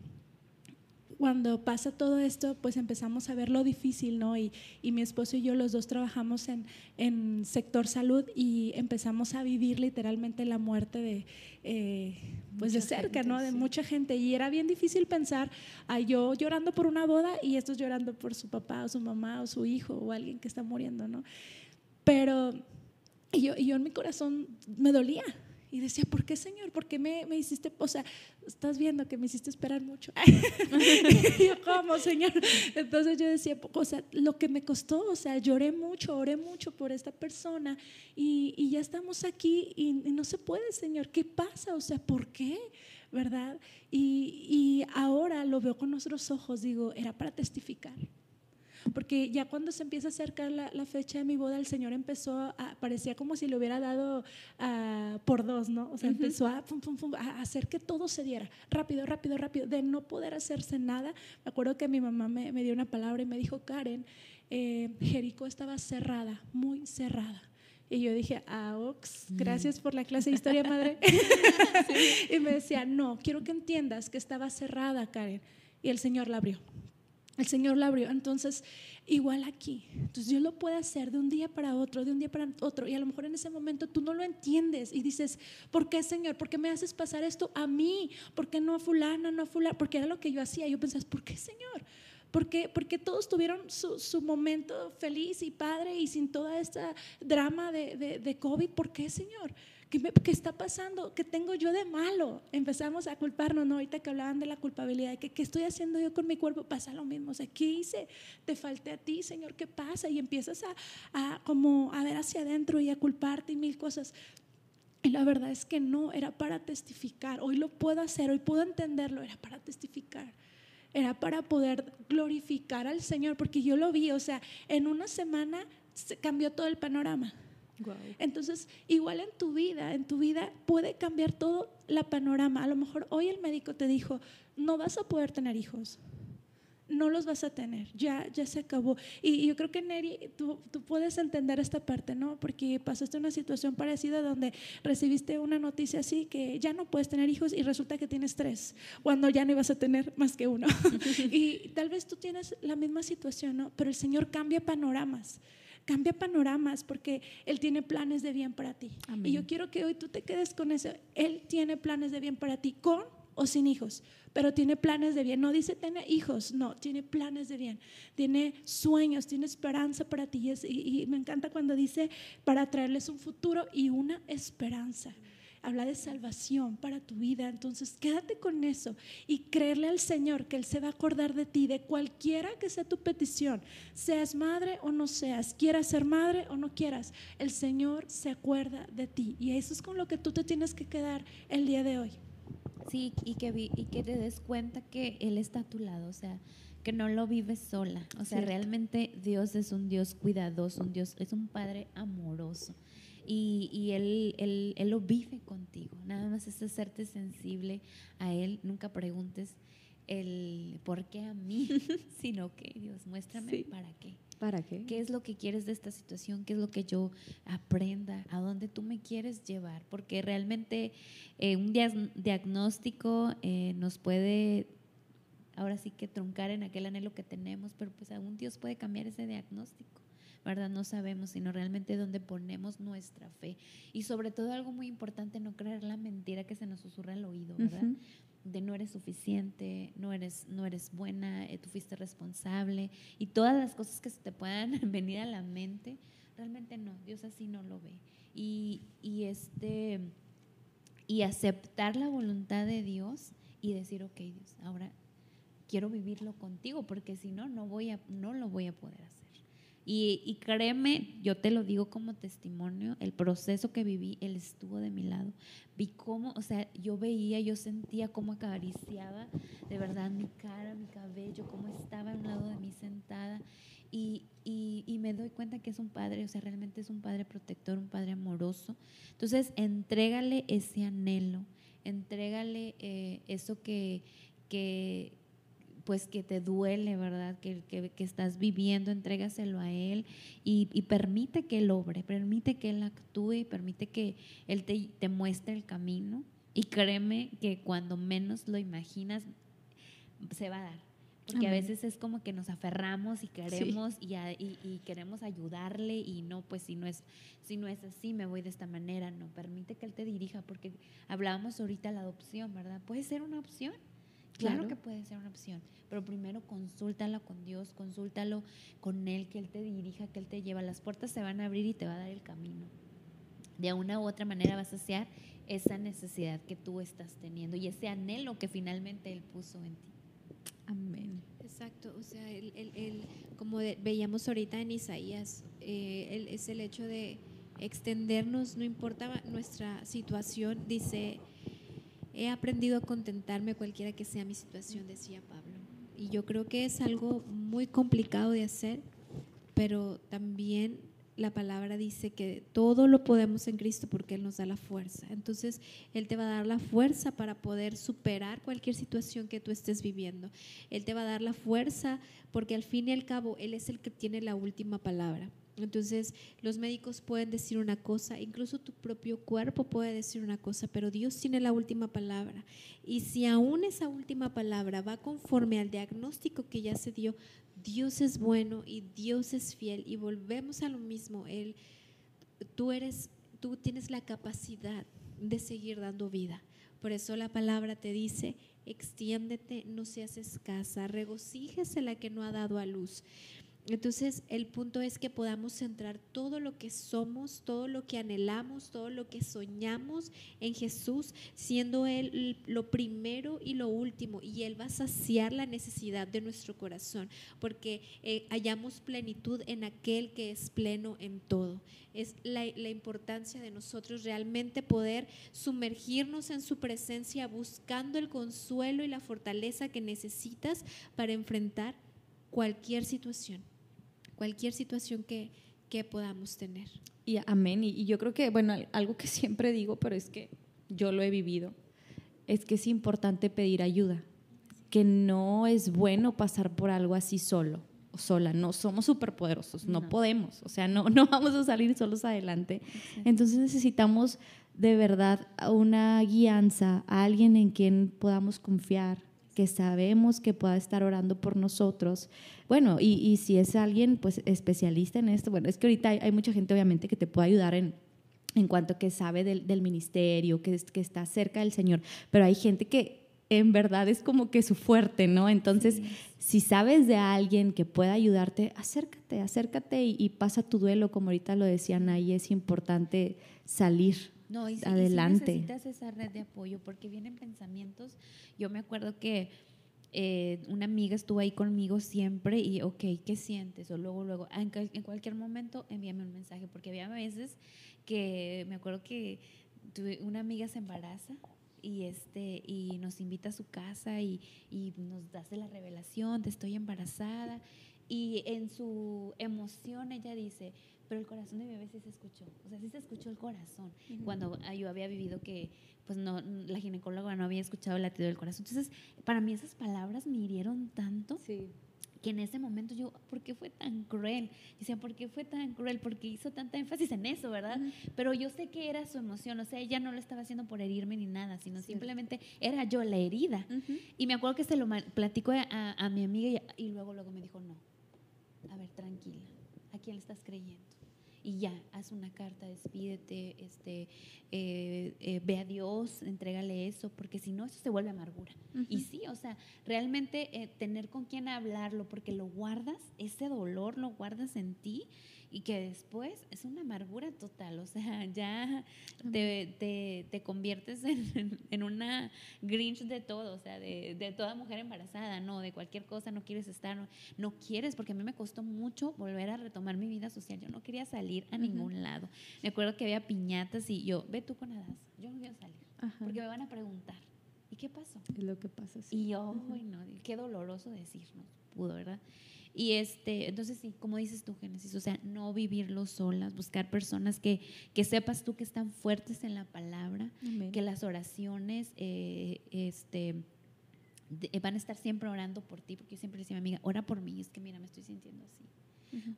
cuando pasa todo esto, pues empezamos a ver lo difícil, ¿no? Y, y mi esposo y yo, los dos trabajamos en, en, sector salud y empezamos a vivir literalmente la muerte de, eh, pues de cerca, ¿no? De mucha gente. Y era bien difícil pensar a yo llorando por una boda y estos llorando por su papá o su mamá o su hijo o alguien que está muriendo, ¿no? Pero yo, y yo en mi corazón me dolía, y decía, ¿por qué, Señor? ¿Por qué me, me hiciste, o sea, estás viendo que me hiciste esperar mucho? y yo, ¿cómo, Señor? Entonces yo decía, o sea, lo que me costó, o sea, lloré mucho, oré mucho por esta persona y, y ya estamos aquí y, no se puede, Señor. ¿Qué pasa? O sea, ¿por qué? ¿Verdad? Y, y ahora lo veo con nuestros ojos, digo, era para testificar porque ya cuando se empieza a acercar la, la fecha de mi boda, el Señor empezó a, parecía como si le hubiera dado uh, por dos, ¿no? O sea, empezó a, pum, pum, pum, a, hacer que todo se diera, rápido, rápido, rápido, de no poder hacerse nada. Me acuerdo que mi mamá me, me dio una palabra y me dijo, Karen, eh, Jericó estaba cerrada, muy cerrada. Y yo dije, ah, Ox, gracias por la clase de historia, madre. y me decía, no, quiero que entiendas que estaba cerrada, Karen. Y el Señor la abrió. El Señor la abrió. Entonces, igual aquí. Entonces, Dios lo puede hacer de un día para otro, de un día para otro. Y a lo mejor en ese momento tú no lo entiendes y dices, ¿por qué, Señor? ¿Por qué me haces pasar esto a mí? ¿Por qué no a fulana, no a fulana? Porque era lo que yo hacía. Yo pensaba, ¿por qué, Señor? Porque, porque todos tuvieron su, momento feliz y padre y sin toda esta drama de, de, COVID. ¿Por qué, Señor? ¿Qué, ¿Qué, está pasando? ¿Qué tengo yo de malo? Empezamos a culparnos, ¿no? Ahorita que hablaban de la culpabilidad, ¿qué, ¿qué estoy haciendo yo con mi cuerpo? Pasa lo mismo. O sea, ¿qué hice? Te falté a ti, Señor, ¿qué pasa? Y empiezas a, a, como a ver hacia adentro y a culparte y mil cosas. Y la verdad es que no, era para testificar. Hoy lo puedo hacer, hoy puedo entenderlo, era para testificar era para poder glorificar al Señor, porque yo lo vi, o sea, en una semana se cambió todo el panorama. Entonces, igual en tu vida, en tu vida puede cambiar todo la panorama. A lo mejor hoy el médico te dijo, no vas a poder tener hijos no los vas a tener, ya, ya se acabó. Y, yo creo que Neri, tú, tú, puedes entender esta parte, ¿no? Porque pasaste una situación parecida donde recibiste una noticia así que ya no puedes tener hijos y resulta que tienes tres, cuando ya no ibas a tener más que uno. y tal vez tú tienes la misma situación, ¿no? Pero el Señor cambia panoramas cambia panoramas porque Él tiene planes de bien para ti. Y yo quiero que hoy tú te quedes con eso. Él tiene planes de bien para ti, con o sin hijos, pero tiene planes de bien. No dice tiene hijos, no, tiene planes de bien, tiene sueños, tiene esperanza para ti. Y, y me encanta cuando dice para traerles un futuro y una esperanza habla de salvación para tu vida. Entonces, quédate con eso y creerle al Señor que Él se va a acordar de ti, de cualquiera que sea tu petición, seas madre o no seas, quieras ser madre o no quieras, el Señor se acuerda de ti. Y eso es con lo que tú te tienes que quedar el día de hoy. Sí, y que, vi, y que te des cuenta que Él está a tu lado, o sea, que no lo vives sola. O sea, realmente Dios es un Dios cuidadoso, un Dios, es un Padre amoroso. Y, y él, él, él, lo vive contigo. Nada más es hacerte sensible a Él. Nunca preguntes el por qué a mí, sino que Dios, muéstrame para qué. ¿Para qué? ¿Qué es lo que quieres de esta situación? ¿Qué es lo que yo aprenda? ¿A dónde tú me quieres llevar? Porque realmente eh, un diagnóstico eh, nos puede, ahora sí que truncar en aquel anhelo que tenemos, pero pues aún Dios puede cambiar ese diagnóstico. ¿Verdad? No sabemos, sino realmente dónde ponemos nuestra fe. Y sobre todo algo muy importante, no creer la mentira que se nos susurra al oído, ¿verdad? de no eres suficiente, no eres, no eres buena, eh, tú fuiste responsable y todas las cosas que se te puedan venir a la mente, realmente no, Dios así no lo ve. Y, y, este, y aceptar la voluntad de Dios y decir, ok, Dios, ahora quiero vivirlo contigo, porque si no, no, voy a, no lo voy a poder hacer. Y, créeme, yo te lo digo como testimonio, el proceso que viví, él estuvo de mi lado. Vi cómo, o sea, yo veía, yo sentía cómo acariciaba de verdad mi cara, mi cabello, cómo estaba a un lado de mí sentada. Y, y, me doy cuenta que es un padre, o sea, realmente es un padre protector, un padre amoroso. Entonces, entrégale ese anhelo, entrégale eh, eso que, que, pues que te duele, ¿verdad? Que, que, estás viviendo, entrégaselo a Él y, permite que Él obre, permite que Él actúe, permite que Él te, te muestre el camino y créeme que cuando menos lo imaginas, se va a dar. Porque a veces es como que nos aferramos y queremos y, y, queremos ayudarle y no, pues si no es si no es así, me voy de esta manera. No, permite que él te dirija porque hablábamos ahorita de la adopción, ¿verdad? Puede ser una opción. Claro, que puede ser una opción, pero primero consúltalo con Dios, consúltalo con Él, que Él te dirija, que Él te lleva. Las puertas se van a abrir y te va a dar el camino. De una u otra manera vas a saciar esa necesidad que tú estás teniendo y ese anhelo que finalmente Él puso en ti. Amén. Exacto, o sea, el, como veíamos ahorita en Isaías, eh, es el hecho de extendernos, no importa nuestra situación, dice He aprendido a contentarme cualquiera que sea mi situación, decía Pablo. Y yo creo que es algo muy complicado de hacer, pero también la palabra dice que todo lo podemos en Cristo porque Él nos da la fuerza. Entonces, Él te va a dar la fuerza para poder superar cualquier situación que tú estés viviendo. Él te va a dar la fuerza porque al fin y al cabo Él es el que tiene la última palabra. Entonces, los médicos pueden decir una cosa, incluso tu propio cuerpo puede decir una cosa, pero Dios tiene la última palabra. Y si aún esa última palabra va conforme al diagnóstico que ya se dio, Dios es bueno y Dios es fiel y volvemos a lo mismo, él tú eres tú tienes la capacidad de seguir dando vida. Por eso la palabra te dice, extiéndete, no seas escasa, regocíjese la que no ha dado a luz. Entonces, el punto es que podamos centrar todo lo que somos, todo lo que anhelamos, todo lo que soñamos en Jesús, siendo Él lo primero y lo último. Y Él va a saciar la necesidad de nuestro corazón, porque eh, hallamos plenitud en aquel que es pleno en todo. Es la, la importancia de nosotros realmente poder sumergirnos en su presencia, buscando el consuelo y la fortaleza que necesitas para enfrentar cualquier situación cualquier situación que, que podamos tener. Y amén. Y, yo creo que, bueno, algo que siempre digo, pero es que yo lo he vivido, es que es importante pedir ayuda, que no es bueno pasar por algo así solo o sola, no somos superpoderosos, no, no podemos, o sea, no, no vamos a salir solos adelante. Entonces necesitamos de verdad una guianza, a alguien en quien podamos confiar, que sabemos que pueda estar orando por nosotros. Bueno, y, si es alguien pues especialista en esto, bueno, es que ahorita hay, mucha gente obviamente que te puede ayudar en, en cuanto que sabe del, ministerio, que, que está cerca del Señor, pero hay gente que en verdad es como que su fuerte, ¿no? Entonces, si sabes de alguien que pueda ayudarte, acércate, acércate y, pasa tu duelo, como ahorita lo decían ahí, es importante salir no, y adelante. necesitas esa red de apoyo porque vienen pensamientos. Yo me acuerdo que eh, una amiga estuvo ahí conmigo siempre y, ok, ¿qué sientes? O luego, luego, en, en, cualquier momento envíame un mensaje porque había veces que me acuerdo que tuve, una amiga se embaraza y este y nos invita a su casa y, y nos hace la revelación de estoy embarazada y en su emoción ella dice pero el corazón de mi bebé sí se escuchó, o sea, sí se escuchó el corazón, cuando yo había vivido que pues no, la ginecóloga no había escuchado el latido del corazón. Entonces, para mí esas palabras me hirieron tanto. que en ese momento yo, ¿por qué fue tan cruel? Decía, ¿por qué fue tan cruel? Porque hizo tanta énfasis en eso, ¿verdad? Pero yo sé que era su emoción, o sea, ella no lo estaba haciendo por herirme ni nada, sino simplemente era yo la herida. Y me acuerdo que se lo platico a, a mi amiga y, y, luego, luego me dijo, no, a ver, tranquila, ¿a quién le estás creyendo? Y ya, haz una carta, despídete, este, eh, eh, ve a Dios, entrégale eso, porque si no, eso se vuelve amargura. Y sí, o sea, realmente eh, tener con quién hablarlo, porque lo guardas, ese dolor lo guardas en ti y que después es una amargura total, o sea, ya te, te, conviertes en, en, una Grinch de todo, o sea, de, de, toda mujer embarazada, no, de cualquier cosa no quieres estar, no, quieres, porque a mí me costó mucho volver a retomar mi vida social, yo no quería salir a ningún lado. Me acuerdo que había piñatas y yo, ve tú con Adas, yo no quiero salir, porque me van a preguntar. ¿Y qué pasó? Es lo que pasa. Sí. Y yo, no, qué doloroso decirnos, pudo, ¿verdad? Y este, entonces sí, como dices tú, Génesis, o sea, no vivirlo solas, buscar personas que, que sepas tú que están fuertes en la palabra, que las oraciones, eh, este, van a estar siempre orando por ti, porque yo siempre decía a mi amiga, ora por mí, es que mira, me estoy sintiendo así.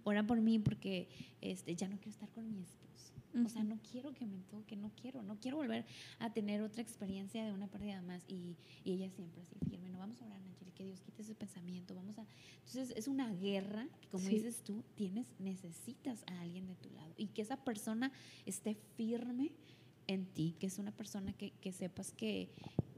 Ora por mí porque este, ya no quiero estar con mi esposo. O sea, no quiero que me toque, no quiero, no quiero volver a tener otra experiencia de una pérdida más. Y, y ella siempre así firme, no vamos a orar, Nayeli, que Dios quite ese pensamiento, vamos a... Entonces es una guerra que, como dices tú, tienes, necesitas a alguien de tu lado y que esa persona esté firme en ti, que es una persona que, que sepas que,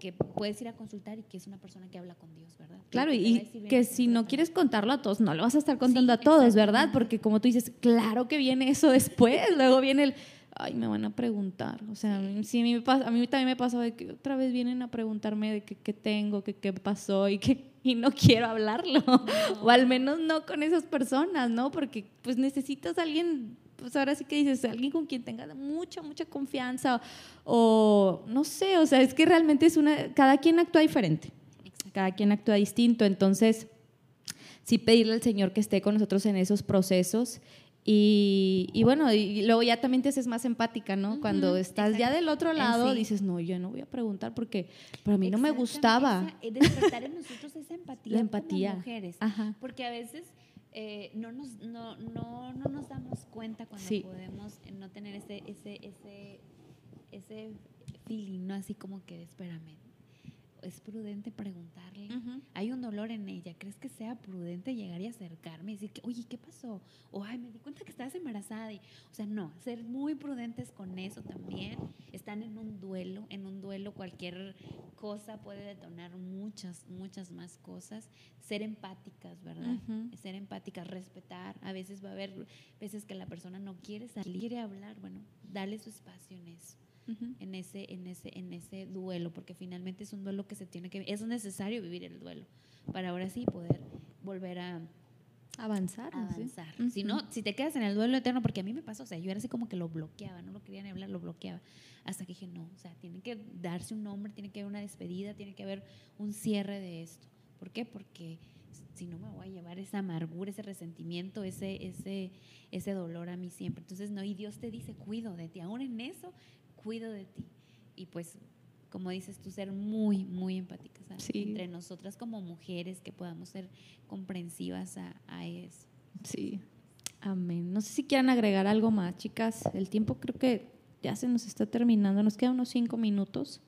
que, puedes ir a consultar y que es una persona que habla con Dios, ¿verdad? Claro, y que si no quieres contarlo a todos, no lo vas a estar contando a todos, ¿verdad? Porque como tú dices, claro que viene eso después, luego viene el, ay, me van a preguntar. O sea, sí. a, mí me pasa, a mí también me pasa de que otra vez vienen a preguntarme de qué, tengo, qué, qué pasó y que y no quiero hablarlo. O al menos no con esas personas, ¿no? Porque pues necesitas a alguien pues ahora sí que dices, alguien con quien tenga mucha, mucha confianza o no sé, o sea, es que realmente es una, cada quien actúa diferente. cada quien actúa distinto, entonces sí pedirle al Señor que esté con nosotros en esos procesos y, y, bueno, y luego ya también te haces más empática, ¿no? Cuando estás ya del otro lado, sí. dices, no, yo no voy a preguntar porque para mí no me gustaba. Esa, despertar en nosotros esa empatía, La empatía. como mujeres. Ajá. Porque a veces eh, no, nos, no, no, no nos damos cuenta cuando Sí. podemos no tener ese, ese, ese, ese feeling, ¿no? Así como que, espérame, es prudente preguntarle. Hay un dolor en ella. ¿Crees que sea prudente llegar y acercarme y decir que, oye, ¿qué pasó? O, ay, me di cuenta que estabas embarazada. Y, o sea, no, ser muy prudentes con eso también. Están en un duelo. En un duelo cualquier cosa puede detonar muchas, muchas más cosas. Ser empáticas, ¿verdad? Ser empáticas, respetar. A veces va a haber veces que la persona no quiere salir, quiere hablar. Bueno, dale su espacio en eso en ese, en ese, en ese duelo, porque finalmente es un duelo que se tiene que es necesario vivir el duelo para ahora sí poder volver a Avanzar. avanzar. Si no, si te quedas en el duelo eterno, porque a mí me pasó, o sea, yo era así como que lo bloqueaba, no lo quería ni hablar, lo bloqueaba. Hasta que dije, no, o sea, tiene que darse un nombre, tiene que haber una despedida, tiene que haber un cierre de esto. ¿Por qué? Porque si no me voy a llevar esa amargura, ese resentimiento, ese, ese, ese dolor a mí siempre. Entonces, no, y Dios te dice, cuido de ti, aún en eso, cuido de ti. Y pues, como dices tú, ser muy, muy empáticas ¿sabes? Sí. entre nosotras como mujeres, que podamos ser comprensivas a, a eso. Sí. Amén. No sé si quieran agregar algo más, chicas. El tiempo creo que ya se nos está terminando. Nos quedan unos cinco minutos.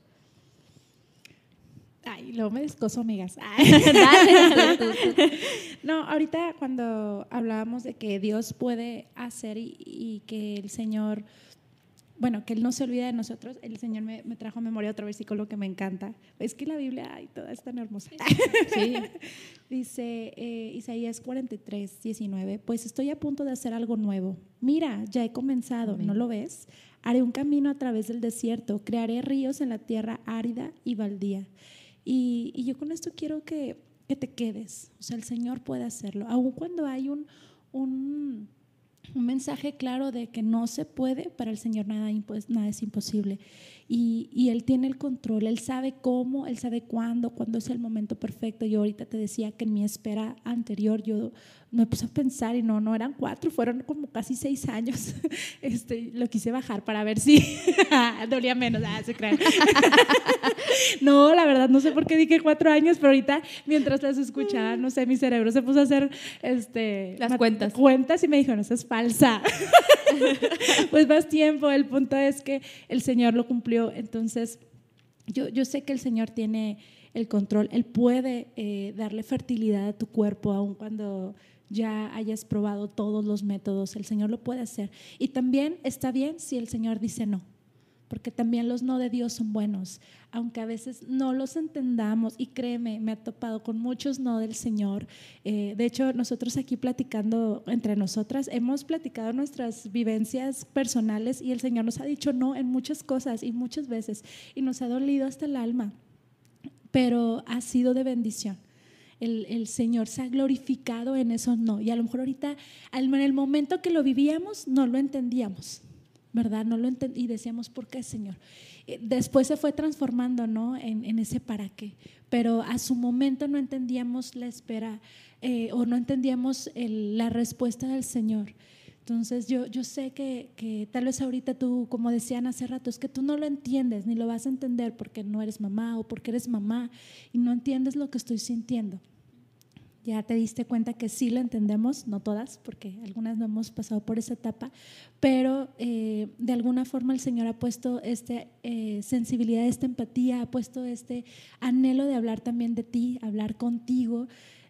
Ay, luego me descoso, amigas. Dale, tú, tú, tú. No, ahorita cuando hablábamos de que Dios puede hacer y, y que el Señor, bueno, que Él no se olvida de nosotros, el Señor me, me trajo a memoria otro versículo que me encanta. Es que la Biblia, ay, toda es tan hermosa. Sí. Dice eh, Isaías 43, 19, pues estoy a punto de hacer algo nuevo. Mira, ya he comenzado, Amén. ¿no lo ves? Haré un camino a través del desierto, crearé ríos en la tierra árida y baldía. Y, y yo con esto quiero que, que te quedes. O sea, el Señor puede hacerlo. Aun cuando hay un, un, un mensaje claro de que no se puede, para el Señor nada, nada es imposible. Y, y Él tiene el control, Él sabe cómo, Él sabe cuándo, cuándo es el momento perfecto. Yo ahorita te decía que en mi espera anterior yo me puse a pensar y no, no eran cuatro, fueron como casi seis años. Este, lo quise bajar para ver si dolía menos. Ah, se crean. No, la verdad, no sé por qué dije cuatro años, pero ahorita mientras las escuchaba, no sé, mi cerebro se puso a hacer este, Las cuentas. cuentas y me dijo, no, eso es falsa. pues más tiempo, el punto es que el Señor lo cumplió, entonces yo, sé que el Señor tiene el control, Él puede eh, darle fertilidad a tu cuerpo, aun cuando ya hayas probado todos los métodos, el Señor lo puede hacer. Y también está bien si el Señor dice no, porque también los no de Dios son buenos, aunque a veces no los entendamos. Y créeme, me ha topado con muchos no del Señor. Eh, de hecho, nosotros aquí platicando entre nosotras, hemos platicado nuestras vivencias personales y el Señor nos ha dicho no en muchas cosas y muchas veces, y nos ha dolido hasta el alma, pero ha sido de bendición. El, el Señor se ha glorificado en eso no. Y a lo mejor ahorita, en el momento que lo vivíamos, no lo entendíamos. ¿Verdad? No lo y decíamos, ¿por qué, Señor? Eh, Después se fue transformando, ¿no? En, en ese para qué. Pero a su momento no entendíamos la espera eh, o no entendíamos la respuesta del Señor. Entonces yo, yo sé que, que tal vez ahorita tú, como decían hace rato, es que tú no lo entiendes ni lo vas a entender porque no eres mamá o porque eres mamá y no entiendes lo que estoy sintiendo ya te diste cuenta que sí lo entendemos, no todas, porque algunas no hemos pasado por esa etapa, pero eh, de alguna forma el Señor ha puesto esta eh, sensibilidad, esta empatía, ha puesto este anhelo de hablar también de ti, hablar contigo,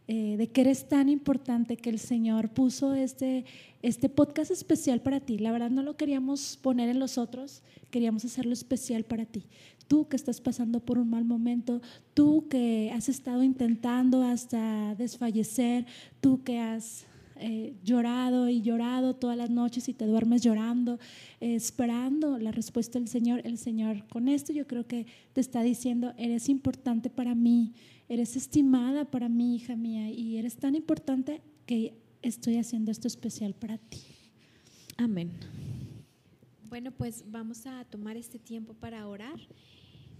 eh, de que eres tan importante que el Señor puso este, este podcast especial para ti. La verdad no lo queríamos poner en los otros, queríamos hacerlo especial para ti. Tú que estás pasando por un mal momento, tú que has estado intentando hasta desfallecer, tú que has eh, llorado y llorado todas las noches y te duermes llorando, eh, esperando la respuesta del Señor. El Señor con esto yo creo que te está diciendo, eres importante para mí, eres estimada para mí, hija mía, y eres tan importante que estoy haciendo esto especial para ti. Amén. Bueno, pues vamos a tomar este tiempo para orar.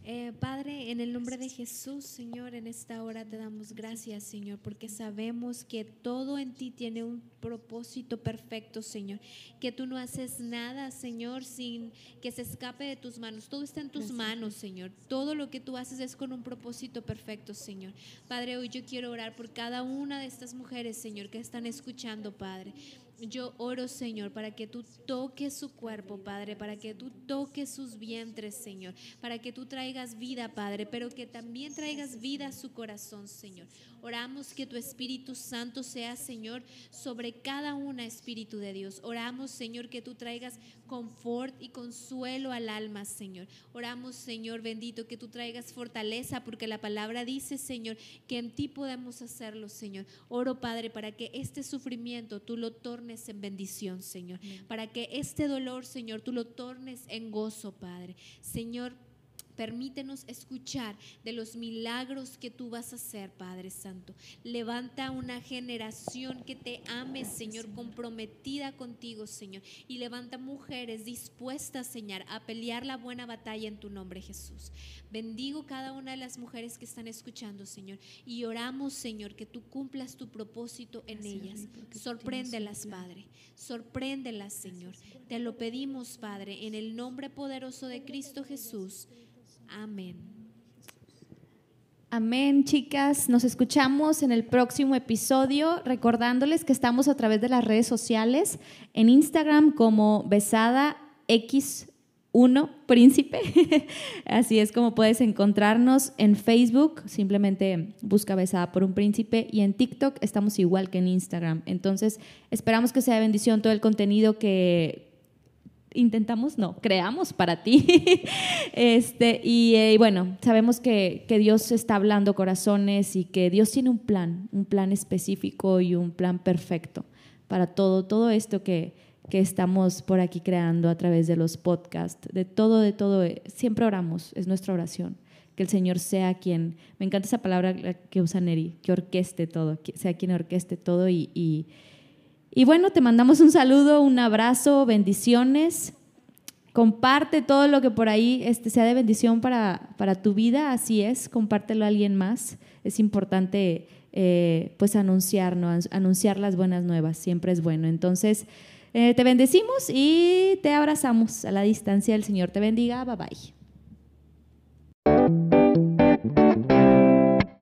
Eh, Padre, en el nombre de Jesús, Señor, en esta hora te damos gracias, Señor, porque sabemos que todo en ti tiene un propósito perfecto, Señor. Que tú no haces nada, Señor, sin que se escape de tus manos. Todo está en tus manos, Señor. Todo lo que tú haces es con un propósito perfecto, Señor. Padre, hoy yo quiero orar por cada una de estas mujeres, Señor, que están escuchando, Padre. Yo oro, Señor, para que tú toques su cuerpo, Padre, para que tú toques sus vientres, Señor, para que tú traigas vida, Padre, pero que también traigas vida a su corazón, Señor. Oramos que tu Espíritu Santo sea, Señor, sobre cada una, Espíritu de Dios. Oramos, Señor, que tú traigas confort y consuelo al alma, Señor. Oramos, Señor bendito, que tú traigas fortaleza, porque la palabra dice, Señor, que en ti podemos hacerlo, Señor. Oro, Padre, para que este sufrimiento tú lo tornes en bendición, Señor. Para que este dolor, Señor, tú lo tornes en gozo, Padre. Señor, Permítenos escuchar de los milagros que tú vas a hacer, Padre Santo. Levanta una generación que te ame, Señor, comprometida contigo, Señor. Y levanta mujeres dispuestas, Señor, a pelear la buena batalla en tu nombre, Jesús. Bendigo cada una de las mujeres que están escuchando, Señor. Y oramos, Señor, que tú cumplas tu propósito en ellas. Sorpréndelas, Padre. Sorpréndelas, Señor. Te lo pedimos, Padre, en el nombre poderoso de Cristo Jesús. Amén. Amén, chicas. Nos escuchamos en el próximo episodio, recordándoles que estamos a través de las redes sociales, en Instagram como Besada X1 Príncipe. Así es como puedes encontrarnos en Facebook, simplemente busca Besada por un Príncipe y en TikTok estamos igual que en Instagram. Entonces, esperamos que sea bendición todo el contenido que, intentamos, no, creamos para ti. este, eh, y, bueno, sabemos que, que, Dios está hablando corazones y que Dios tiene un plan, un plan específico y un plan perfecto para todo, todo esto que, que estamos por aquí creando a través de los podcasts, de todo, de todo. Siempre oramos, es nuestra oración. Que el Señor sea quien, me encanta esa palabra que usa Neri, que orqueste todo, que sea quien orqueste todo y y bueno, te mandamos un saludo, un abrazo, bendiciones. Comparte todo lo que por ahí este, sea de bendición para, tu vida, así es, compártelo a alguien más. Es importante eh, pues anunciar, anunciar las buenas nuevas, siempre es bueno. Entonces, eh, te bendecimos y te abrazamos a la distancia. El Señor te bendiga. Bye bye.